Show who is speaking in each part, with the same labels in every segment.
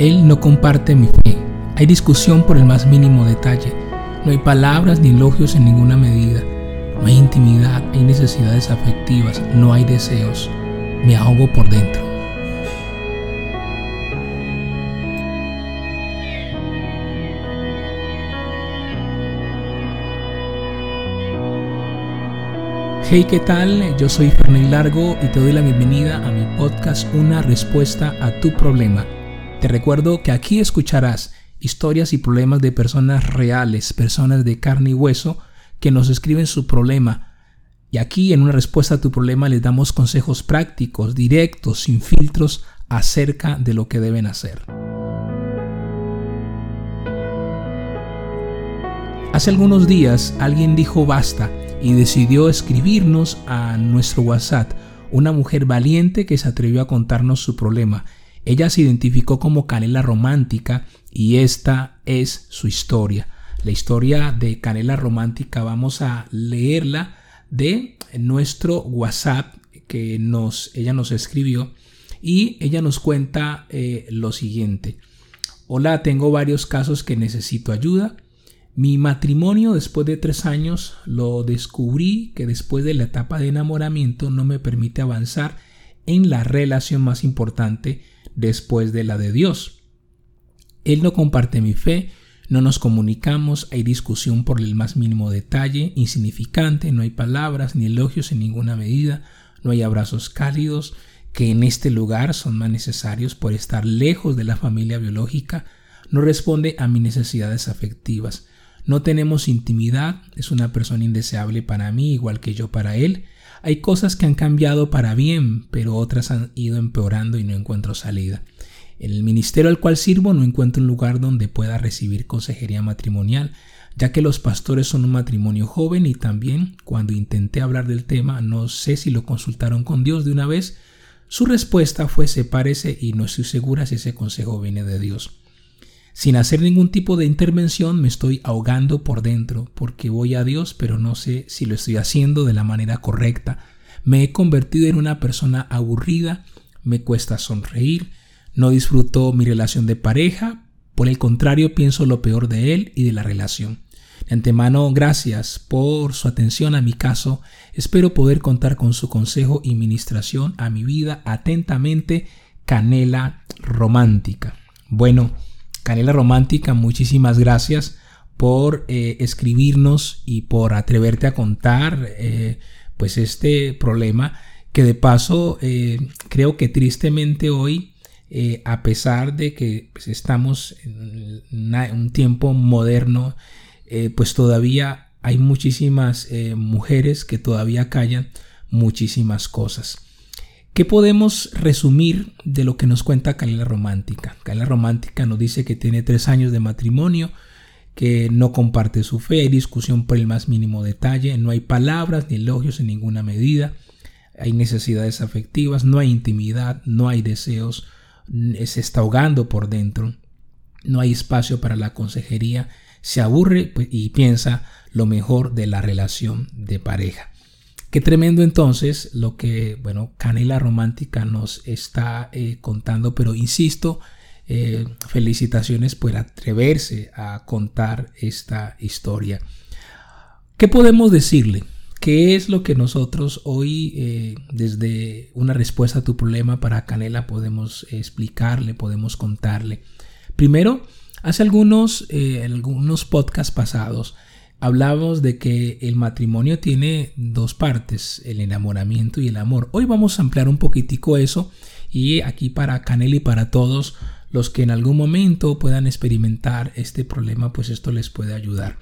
Speaker 1: Él no comparte mi fe. Hay discusión por el más mínimo detalle. No hay palabras ni elogios en ninguna medida. No hay intimidad, hay necesidades afectivas, no hay deseos. Me ahogo por dentro. Hey, ¿qué tal? Yo soy Ferney Largo y te doy la bienvenida a mi podcast Una respuesta a tu problema. Te recuerdo que aquí escucharás historias y problemas de personas reales, personas de carne y hueso que nos escriben su problema. Y aquí en una respuesta a tu problema les damos consejos prácticos, directos, sin filtros acerca de lo que deben hacer. Hace algunos días alguien dijo basta y decidió escribirnos a nuestro WhatsApp una mujer valiente que se atrevió a contarnos su problema. Ella se identificó como Canela Romántica y esta es su historia. La historia de Canela Romántica vamos a leerla de nuestro WhatsApp que nos, ella nos escribió y ella nos cuenta eh, lo siguiente. Hola, tengo varios casos que necesito ayuda. Mi matrimonio después de tres años lo descubrí que después de la etapa de enamoramiento no me permite avanzar en la relación más importante después de la de Dios. Él no comparte mi fe, no nos comunicamos, hay discusión por el más mínimo detalle, insignificante, no hay palabras ni elogios en ninguna medida, no hay abrazos cálidos, que en este lugar son más necesarios por estar lejos de la familia biológica, no responde a mis necesidades afectivas. No tenemos intimidad, es una persona indeseable para mí, igual que yo para él. Hay cosas que han cambiado para bien, pero otras han ido empeorando y no encuentro salida. En el ministerio al cual sirvo no encuentro un lugar donde pueda recibir consejería matrimonial, ya que los pastores son un matrimonio joven y también cuando intenté hablar del tema no sé si lo consultaron con Dios de una vez. Su respuesta fue sepárese y no estoy segura si ese consejo viene de Dios. Sin hacer ningún tipo de intervención me estoy ahogando por dentro porque voy a Dios pero no sé si lo estoy haciendo de la manera correcta. Me he convertido en una persona aburrida, me cuesta sonreír, no disfruto mi relación de pareja, por el contrario pienso lo peor de él y de la relación. De antemano, gracias por su atención a mi caso. Espero poder contar con su consejo y ministración a mi vida atentamente. Canela Romántica. Bueno, Canela Romántica, muchísimas gracias por eh, escribirnos y por atreverte a contar eh, pues este problema que de paso eh, creo que tristemente hoy a pesar de que pues, estamos en un tiempo moderno pues todavía hay muchísimas mujeres que todavía callan muchísimas cosas ¿Qué podemos resumir de lo que nos cuenta Canela Romántica? Canela Romántica nos dice que tiene tres años de matrimonio, que no comparte su fe, hay discusión por el más mínimo detalle, no hay palabras ni elogios en ninguna medida, hay necesidades afectivas, no hay intimidad, no hay deseos, se está ahogando por dentro, no hay espacio para la consejería, se aburre pues, y piensa lo mejor de la relación de pareja. Qué tremendo entonces lo que, bueno, Canela Romántica nos está eh, contando, pero insisto, eh, felicitaciones por atreverse a contar esta historia. ¿Qué podemos decirle? ¿Qué es lo que nosotros hoy, eh, desde una respuesta a tu problema para Canela, podemos explicarle, podemos contarle? Primero, hace algunos, algunos podcasts pasados, Hablamos de que el matrimonio tiene dos partes, el enamoramiento y el amor. Hoy vamos a ampliar un poquitico eso y aquí para Canel y para todos los que en algún momento puedan experimentar este problema, pues esto les puede ayudar.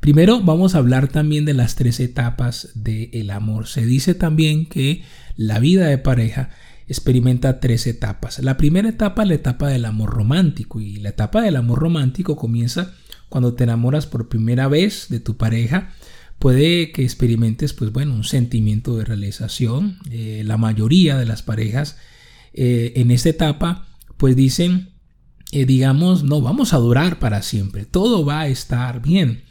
Speaker 1: Primero vamos a hablar también de las tres etapas del amor. Se dice también que la vida de pareja experimenta tres etapas. La primera etapa es la etapa del amor romántico y la etapa del amor romántico comienza cuando te enamoras por primera vez de tu pareja, puede que experimentes, pues bueno, un sentimiento de realización. Eh, la mayoría de las parejas eh, en esta etapa, pues dicen, eh, digamos, no vamos a durar para siempre, todo va a estar bien.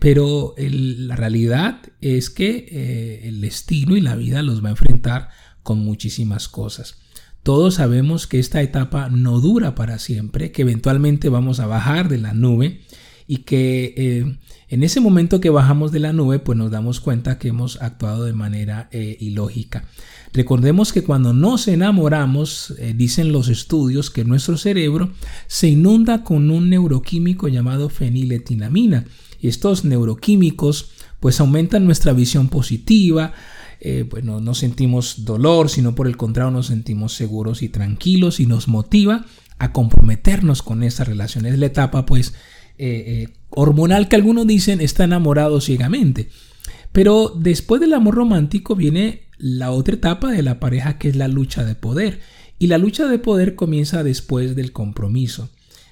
Speaker 1: pero la realidad es que el destino y la vida los va a enfrentar con muchísimas cosas. Todos sabemos que esta etapa no dura para siempre, que eventualmente vamos a bajar de la nube y que eh, en ese momento que bajamos de la nube pues nos damos cuenta que hemos actuado de manera eh, ilógica. Recordemos que cuando nos enamoramos, eh, dicen los estudios que nuestro cerebro se inunda con un neuroquímico llamado feniletinamina. Y estos neuroquímicos pues aumentan nuestra visión positiva, eh, pues no, sentimos dolor, sino por el contrario nos sentimos seguros y tranquilos y nos motiva a comprometernos con esa relación. Es la etapa pues eh, eh, hormonal que algunos dicen está enamorado ciegamente. Pero después del amor romántico viene la otra etapa de la pareja que es la lucha de poder. Y la lucha de poder comienza después del compromiso.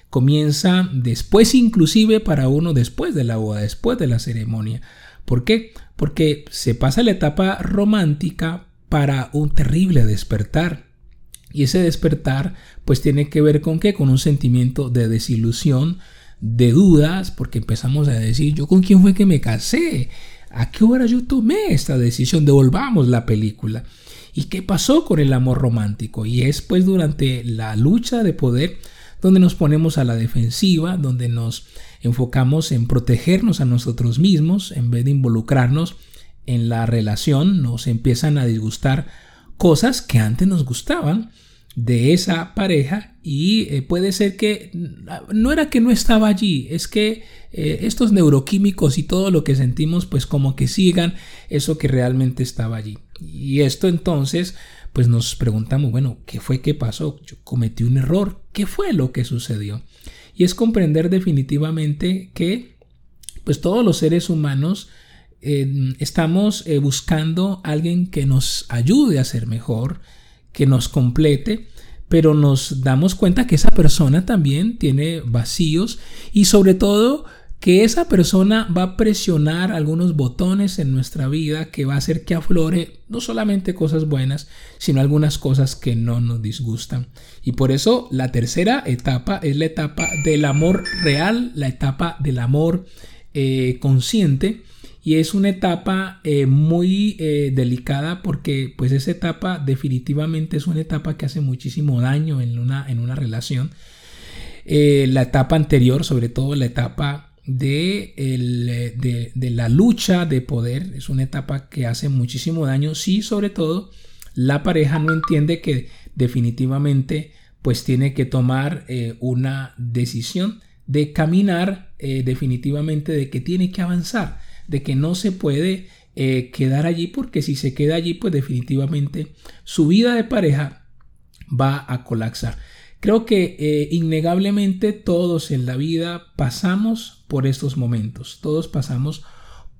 Speaker 1: Comienza después inclusive para uno después de la boda, después de la ceremonia. ¿Por qué? Porque se pasa la etapa romántica para un terrible despertar. Y ese despertar pues tiene que ver con qué? Con un sentimiento de desilusión, de dudas, porque empezamos a decir, yo con quién fue que me casé, a qué hora yo tomé esta decisión, devolvamos la película. ¿Y qué pasó con el amor romántico? Y es pues durante la lucha de poder donde nos ponemos a la defensiva, donde nos enfocamos en protegernos a nosotros mismos en vez de involucrarnos en la relación, nos empiezan a disgustar cosas que antes nos gustaban de esa pareja y eh, puede ser que no era que no estaba allí, es que eh, estos neuroquímicos y todo lo que sentimos pues como que sigan eso que realmente estaba allí. Y esto entonces pues nos preguntamos, bueno, ¿qué fue que pasó? Yo cometí un error, ¿qué fue lo que sucedió? Y es comprender definitivamente que pues todos los seres humanos eh, estamos eh, buscando alguien que nos ayude a ser mejor, que nos complete, pero nos damos cuenta que esa persona también tiene vacíos y sobre todo que esa persona va a presionar algunos botones en nuestra vida que va a hacer que aflore no solamente cosas buenas, sino algunas cosas que no nos disgustan. Y por eso la tercera etapa es la etapa del amor real, la etapa del amor eh, consciente. Y es una etapa eh, muy eh, delicada porque pues esa etapa definitivamente es una etapa que hace muchísimo daño en una, en una relación. la etapa anterior, sobre todo la etapa de, de, la lucha de poder. Es una etapa que hace muchísimo daño si sobre todo la pareja no entiende que definitivamente pues tiene que tomar eh, una decisión de caminar eh, definitivamente de que tiene que avanzar, de que no se puede eh, quedar allí porque si se queda allí pues definitivamente su vida de pareja va a colapsar. Creo que eh, innegablemente todos en la vida pasamos por estos momentos, todos pasamos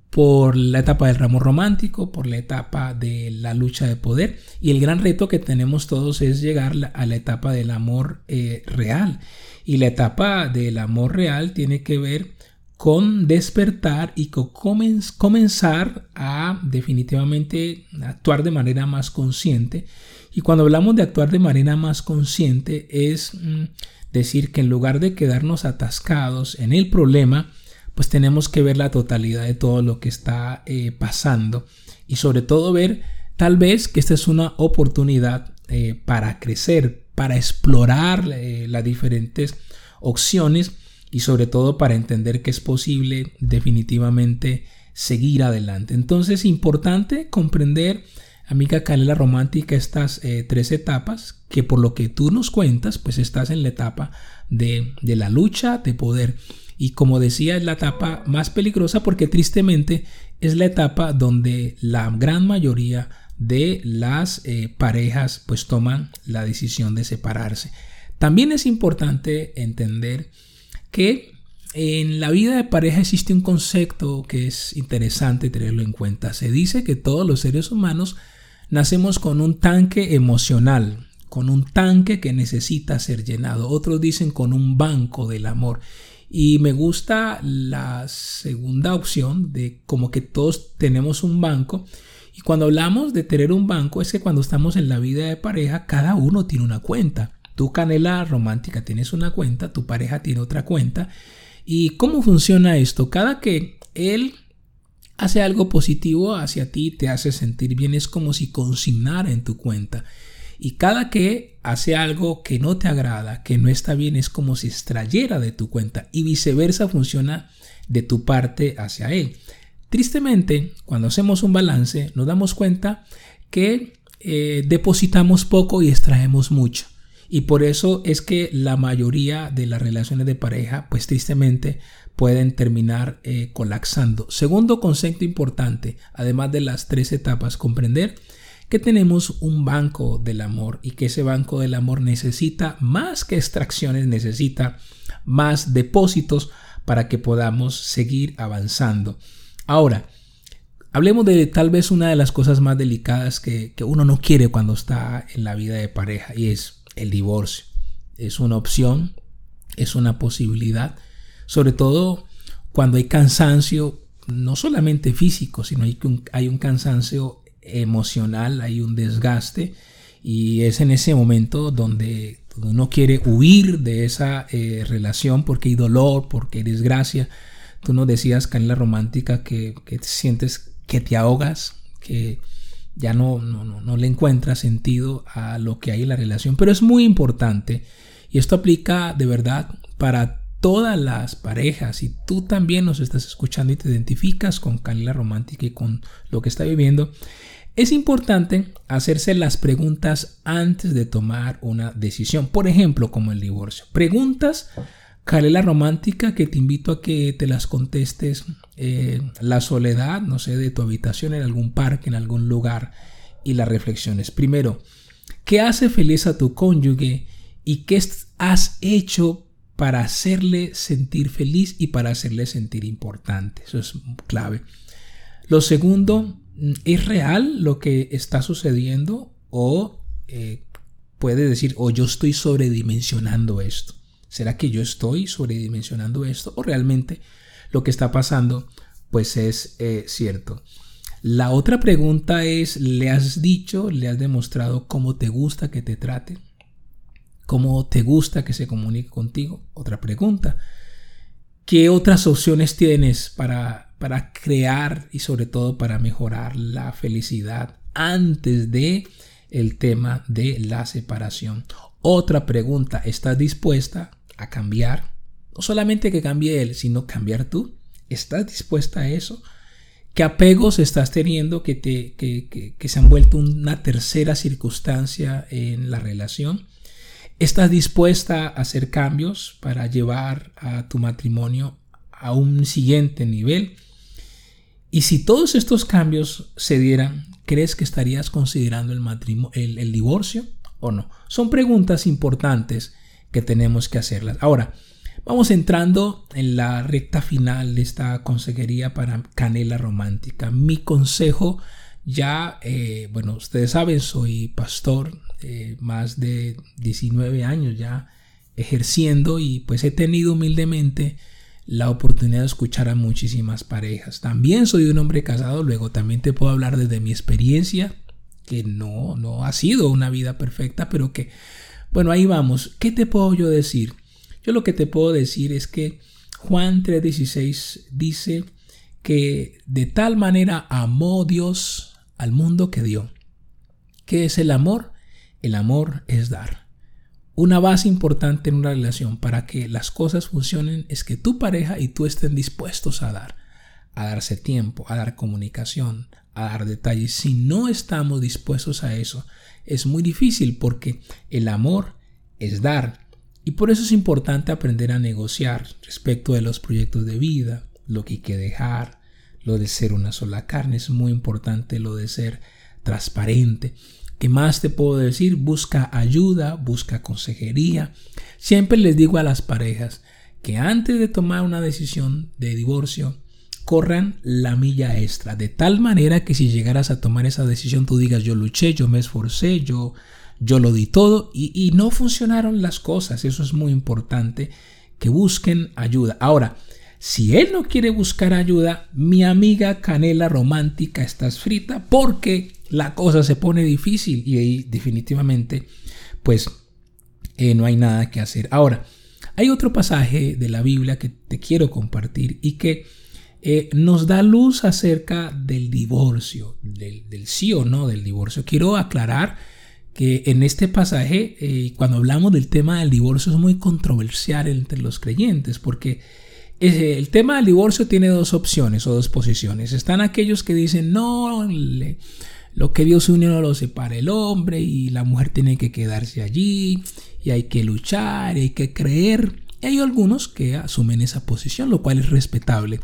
Speaker 1: por la etapa del ramo romántico, por la etapa de la lucha de poder y el gran reto que tenemos todos es llegar a la etapa del amor eh, real. Y la etapa del amor real tiene que ver con despertar y comenzar a definitivamente actuar de manera más consciente y cuando hablamos de actuar de manera más consciente es mm, decir que en lugar de quedarnos atascados en el problema, pues tenemos que ver la totalidad de todo lo que está eh, pasando y sobre todo ver tal vez que esta es una oportunidad eh, para crecer, para explorar eh, las diferentes opciones y sobre todo para entender que es posible definitivamente seguir adelante. Entonces, importante comprender amiga Canela Romántica, estas eh, tres etapas, que por lo que tú nos cuentas, pues estás en la etapa de, de la lucha de poder. Y como decía, es la etapa más peligrosa porque tristemente es la etapa donde la gran mayoría de las eh, parejas pues toman la decisión de separarse. También es importante entender que en la vida de pareja existe un concepto que es interesante tenerlo en cuenta. Se dice que todos los seres humanos Nacemos con un tanque emocional, con un tanque que necesita ser llenado. Otros dicen con un banco del amor. Y me gusta la segunda opción de como que todos tenemos un banco. Y cuando hablamos de tener un banco es que cuando estamos en la vida de pareja, cada uno tiene una cuenta. Tu canela romántica tienes una cuenta, tu pareja tiene otra cuenta. ¿Y cómo funciona esto? Cada que él hace algo positivo hacia ti, te hace sentir bien, es como si consignara en tu cuenta. Y cada que hace algo que no te agrada, que no está bien, es como si extrayera de tu cuenta y viceversa funciona de tu parte hacia él. Tristemente, cuando hacemos un balance, nos damos cuenta que eh, depositamos poco y extraemos mucho. Y por eso es que la mayoría de las relaciones de pareja, pues tristemente, pueden terminar eh, colapsando. Segundo concepto importante, además de las tres etapas, comprender que tenemos un banco del amor y que ese banco del amor necesita más que extracciones, necesita más depósitos para que podamos seguir avanzando. Ahora, hablemos de tal vez una de las cosas más delicadas que, que uno no quiere cuando está en la vida de pareja y es el divorcio. Es una opción, es una posibilidad, sobre todo cuando hay cansancio, no solamente físico, sino hay un, hay un cansancio emocional, hay un desgaste y es en ese momento donde uno quiere huir de esa eh, relación porque hay dolor, porque hay desgracia. Tú nos decías, la Romántica, que, que sientes que te ahogas, que ya no, no, no, le encuentra sentido a lo que hay en la relación. Pero es muy importante y esto aplica de verdad para todas las parejas. Si tú también nos estás escuchando y te identificas con Canela Romántica y con lo que está viviendo, es importante hacerse las preguntas antes de tomar una decisión. Por ejemplo, como el divorcio. Preguntas Canela Romántica que te invito a que te las contestes eh, la soledad, no sé, de tu habitación en algún parque, en algún lugar, y las reflexiones. Primero, ¿qué hace feliz a tu cónyuge y qué has hecho para hacerle sentir feliz y para hacerle sentir importante? Eso es clave. Lo segundo, ¿es real lo que está sucediendo o eh, puede decir, o yo estoy sobredimensionando esto? ¿Será que yo estoy sobredimensionando esto o realmente lo que está pasando, pues es eh, cierto. La otra pregunta es, ¿le has dicho, le has demostrado cómo te gusta que te trate? ¿Cómo te gusta que se comunique contigo? Otra pregunta. ¿Qué otras opciones tienes para, para crear y sobre todo para mejorar la felicidad antes de el tema de la separación? Otra pregunta, ¿estás dispuesta a cambiar? No solamente que cambie él, sino cambiar tú. ¿Estás dispuesta a eso? ¿Qué apegos estás teniendo que, te, que, que, se han vuelto una tercera circunstancia en la relación? ¿Estás dispuesta a hacer cambios para llevar a tu matrimonio a un siguiente nivel? Y si todos estos cambios se dieran, ¿crees que estarías considerando el, matrimonio, el, divorcio o no? Son preguntas importantes que tenemos que hacerlas. Ahora, Vamos entrando en la recta final de esta consejería para Canela Romántica. Mi consejo ya, eh, bueno, ustedes saben, soy pastor, eh, más de 19 años ya ejerciendo y pues he tenido humildemente la oportunidad de escuchar a muchísimas parejas. También soy un hombre casado, luego también te puedo hablar desde mi experiencia, que no, no ha sido una vida perfecta, pero que, bueno, ahí vamos. ¿Qué te puedo yo decir? Yo lo que te puedo decir es que Juan 3:16 dice que de tal manera amó Dios al mundo que dio. ¿Qué es el amor? El amor es dar. Una base importante en una relación para que las cosas funcionen es que tu pareja y tú estén dispuestos a dar, a darse tiempo, a dar comunicación, a dar detalles. Si no estamos dispuestos a eso, es muy difícil porque el amor es dar y por eso es importante aprender a negociar respecto de los proyectos de vida, lo que hay que dejar, lo de ser una sola carne, es muy importante lo de ser transparente. ¿Qué más te puedo decir? Busca ayuda, busca consejería. Siempre les digo a las parejas que antes de tomar una decisión de divorcio, corran la milla extra, de tal manera que si llegaras a tomar esa decisión tú digas yo luché, yo me esforcé, yo yo lo di todo y, no funcionaron las cosas. Eso es muy importante, que busquen ayuda. Ahora, si él no quiere buscar ayuda, mi amiga Canela Romántica estás frita porque la cosa se pone difícil y ahí definitivamente pues eh, no hay nada que hacer. Ahora, hay otro pasaje de la Biblia que te quiero compartir y que eh, nos da luz acerca del divorcio, del, sí o no del divorcio. Quiero aclarar que en este pasaje, eh, cuando hablamos del tema del divorcio, es muy controversial entre los creyentes, porque el tema del divorcio tiene dos opciones o dos posiciones. Están aquellos que dicen, no, lo que Dios unió no lo separa el hombre y la mujer tiene que quedarse allí y hay que luchar y hay que creer. Y hay algunos que asumen esa posición, lo cual es respetable.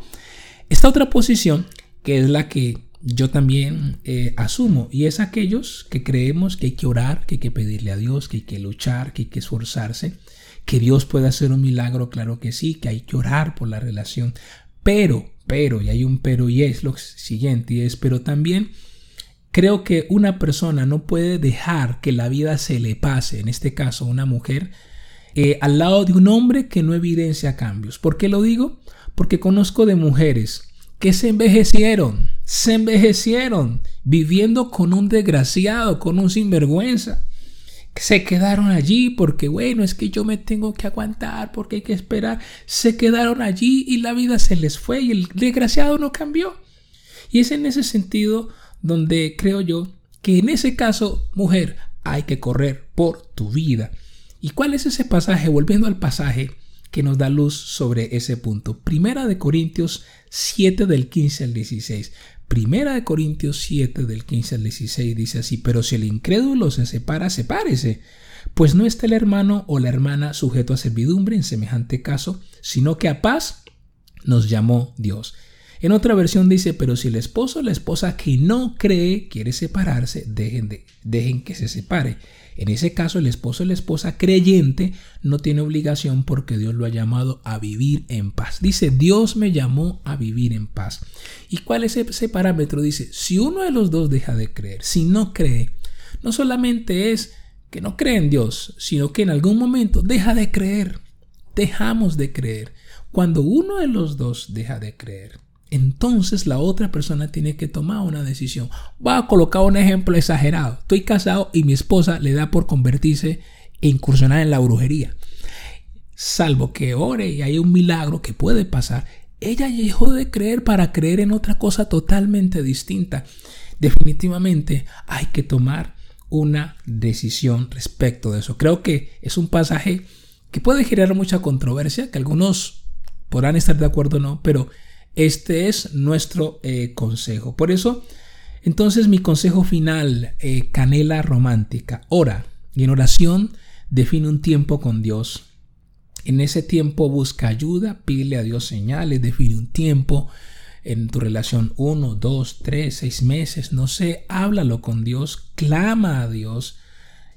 Speaker 1: Esta otra posición, que es la que yo también eh, asumo, y es aquellos que creemos que hay que orar, que hay que pedirle a Dios, que hay que luchar, que hay que esforzarse, que Dios puede hacer un milagro, claro que sí, que hay que orar por la relación, pero, pero, y hay un pero y es lo siguiente, y es, pero también creo que una persona no puede dejar que la vida se le pase, en este caso una mujer, eh, al lado de un hombre que no evidencia cambios. ¿Por qué lo digo? Porque conozco de mujeres que se envejecieron, se envejecieron viviendo con un desgraciado, con un sinvergüenza. Se quedaron allí porque, bueno, es que yo me tengo que aguantar, porque hay que esperar. Se quedaron allí y la vida se les fue y el desgraciado no cambió. Y es en ese sentido donde creo yo que en ese caso, mujer, hay que correr por tu vida. ¿Y cuál es ese pasaje? Volviendo al pasaje que nos da luz sobre ese punto. Primera de Corintios 7 del 15 al 16. Primera de Corintios 7 del 15 al 16 dice así, pero si el incrédulo se separa, sepárese, pues no está el hermano o la hermana sujeto a servidumbre en semejante caso, sino que a paz nos llamó Dios. En otra versión dice, pero si el esposo o la esposa que no cree quiere separarse, dejen, de, dejen que se separe. En ese caso, el esposo o la esposa creyente no tiene obligación porque Dios lo ha llamado a vivir en paz. Dice, Dios me llamó a vivir en paz. ¿Y cuál es ese parámetro? Dice, si uno de los dos deja de creer, si no cree, no solamente es que no cree en Dios, sino que en algún momento deja de creer. Dejamos de creer. Cuando uno de los dos deja de creer, entonces la otra persona tiene que tomar una decisión. Voy a colocar un ejemplo exagerado. Estoy casado y mi esposa le da por convertirse e incursionar en la brujería. Salvo que ore y hay un milagro que puede pasar, ella dejó de creer para creer en otra cosa totalmente distinta. Definitivamente hay que tomar una decisión respecto de eso. Creo que es un pasaje que puede generar mucha controversia, que algunos podrán estar de acuerdo o no, pero este es nuestro eh, consejo. Por eso, entonces mi consejo final, eh, canela romántica, ora. Y en oración define un tiempo con Dios. En ese tiempo busca ayuda, pide a Dios señales, define un tiempo en tu relación, uno, dos, tres, seis meses, no sé, háblalo con Dios, clama a Dios,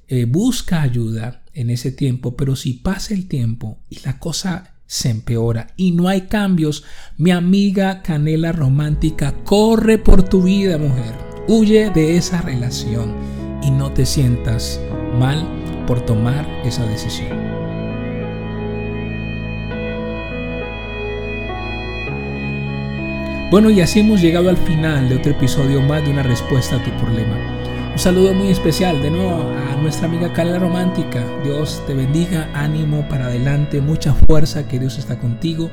Speaker 1: eh, busca ayuda en ese tiempo, pero si pasa el tiempo y la cosa se empeora y no hay cambios, mi amiga Canela Romántica, corre por tu vida, mujer. Huye de esa relación y no te sientas mal por tomar esa decisión. Bueno, y así hemos llegado al final de otro episodio más de una respuesta a tu problema. Un saludo muy especial de nuevo a nuestra amiga Carla Romántica. Dios te bendiga, ánimo para adelante, mucha fuerza, que Dios está contigo.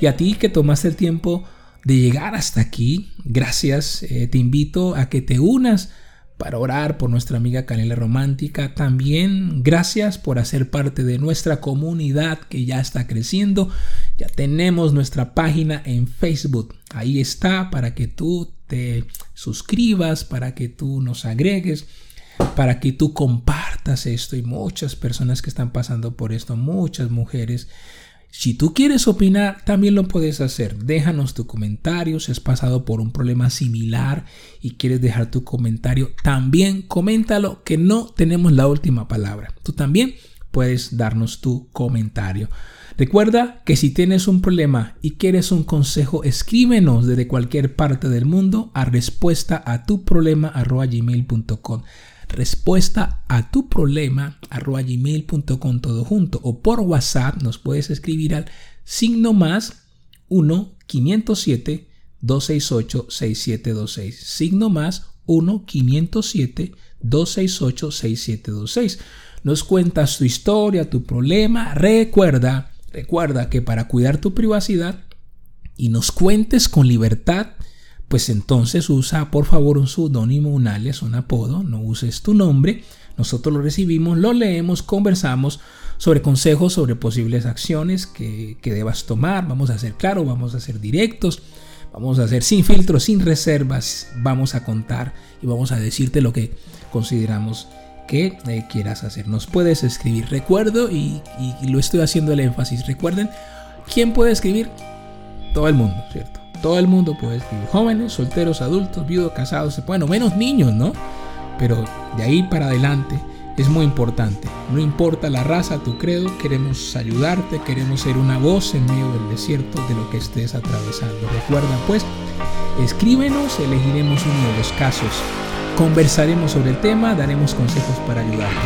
Speaker 1: Y a ti que tomaste el tiempo de llegar hasta aquí, gracias. Eh, te invito a que te unas para orar por nuestra amiga Canela Romántica. También gracias por hacer parte de nuestra comunidad que ya está creciendo. Ya tenemos nuestra página en Facebook. Ahí está para que tú te suscribas, para que tú nos agregues, para que tú compartas esto. Y muchas personas que están pasando por esto, muchas mujeres si tú quieres opinar, también lo puedes hacer. Déjanos tu comentario. Si has pasado por un problema similar y quieres dejar tu comentario, también coméntalo, que no tenemos la última palabra. Tú también puedes darnos tu comentario. Recuerda que si tienes un problema y quieres un consejo, escríbenos desde cualquier parte del mundo a respuesta a tu problema gmail.com respuesta a tu problema gmail.com todo junto. O por WhatsApp nos puedes escribir al signo más 1 507 268 6726 signo más 1 507 268 6726 nos cuentas tu historia, tu problema, recuerda, recuerda que para cuidar tu privacidad y nos cuentes con libertad pues entonces usa por favor un pseudónimo, un alias, un apodo, no uses tu nombre. Nosotros lo recibimos, lo leemos, conversamos sobre consejos, sobre posibles acciones que, que debas tomar. Vamos a ser claros, vamos a ser directos, vamos a ser sin filtros, sin reservas. Vamos a contar y vamos a decirte lo que consideramos eh, quieras hacer. Nos puedes escribir. Recuerdo y, y lo estoy haciendo el énfasis. Recuerden, ¿quién puede escribir? Todo el mundo, ¿cierto? Todo el mundo puede escribir. Jóvenes, solteros, adultos, viudos, casados. Bueno, menos niños, ¿no? Pero de ahí para adelante es muy importante. No importa la raza, tu credo, queremos ayudarte, queremos ser una voz en medio del desierto de lo que estés atravesando. Recuerda pues, escríbenos, elegiremos uno de los casos, conversaremos sobre el tema, daremos consejos para ayudarte.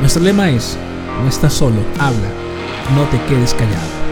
Speaker 1: Nuestro lema es, no estás solo, habla, no te quedes callado.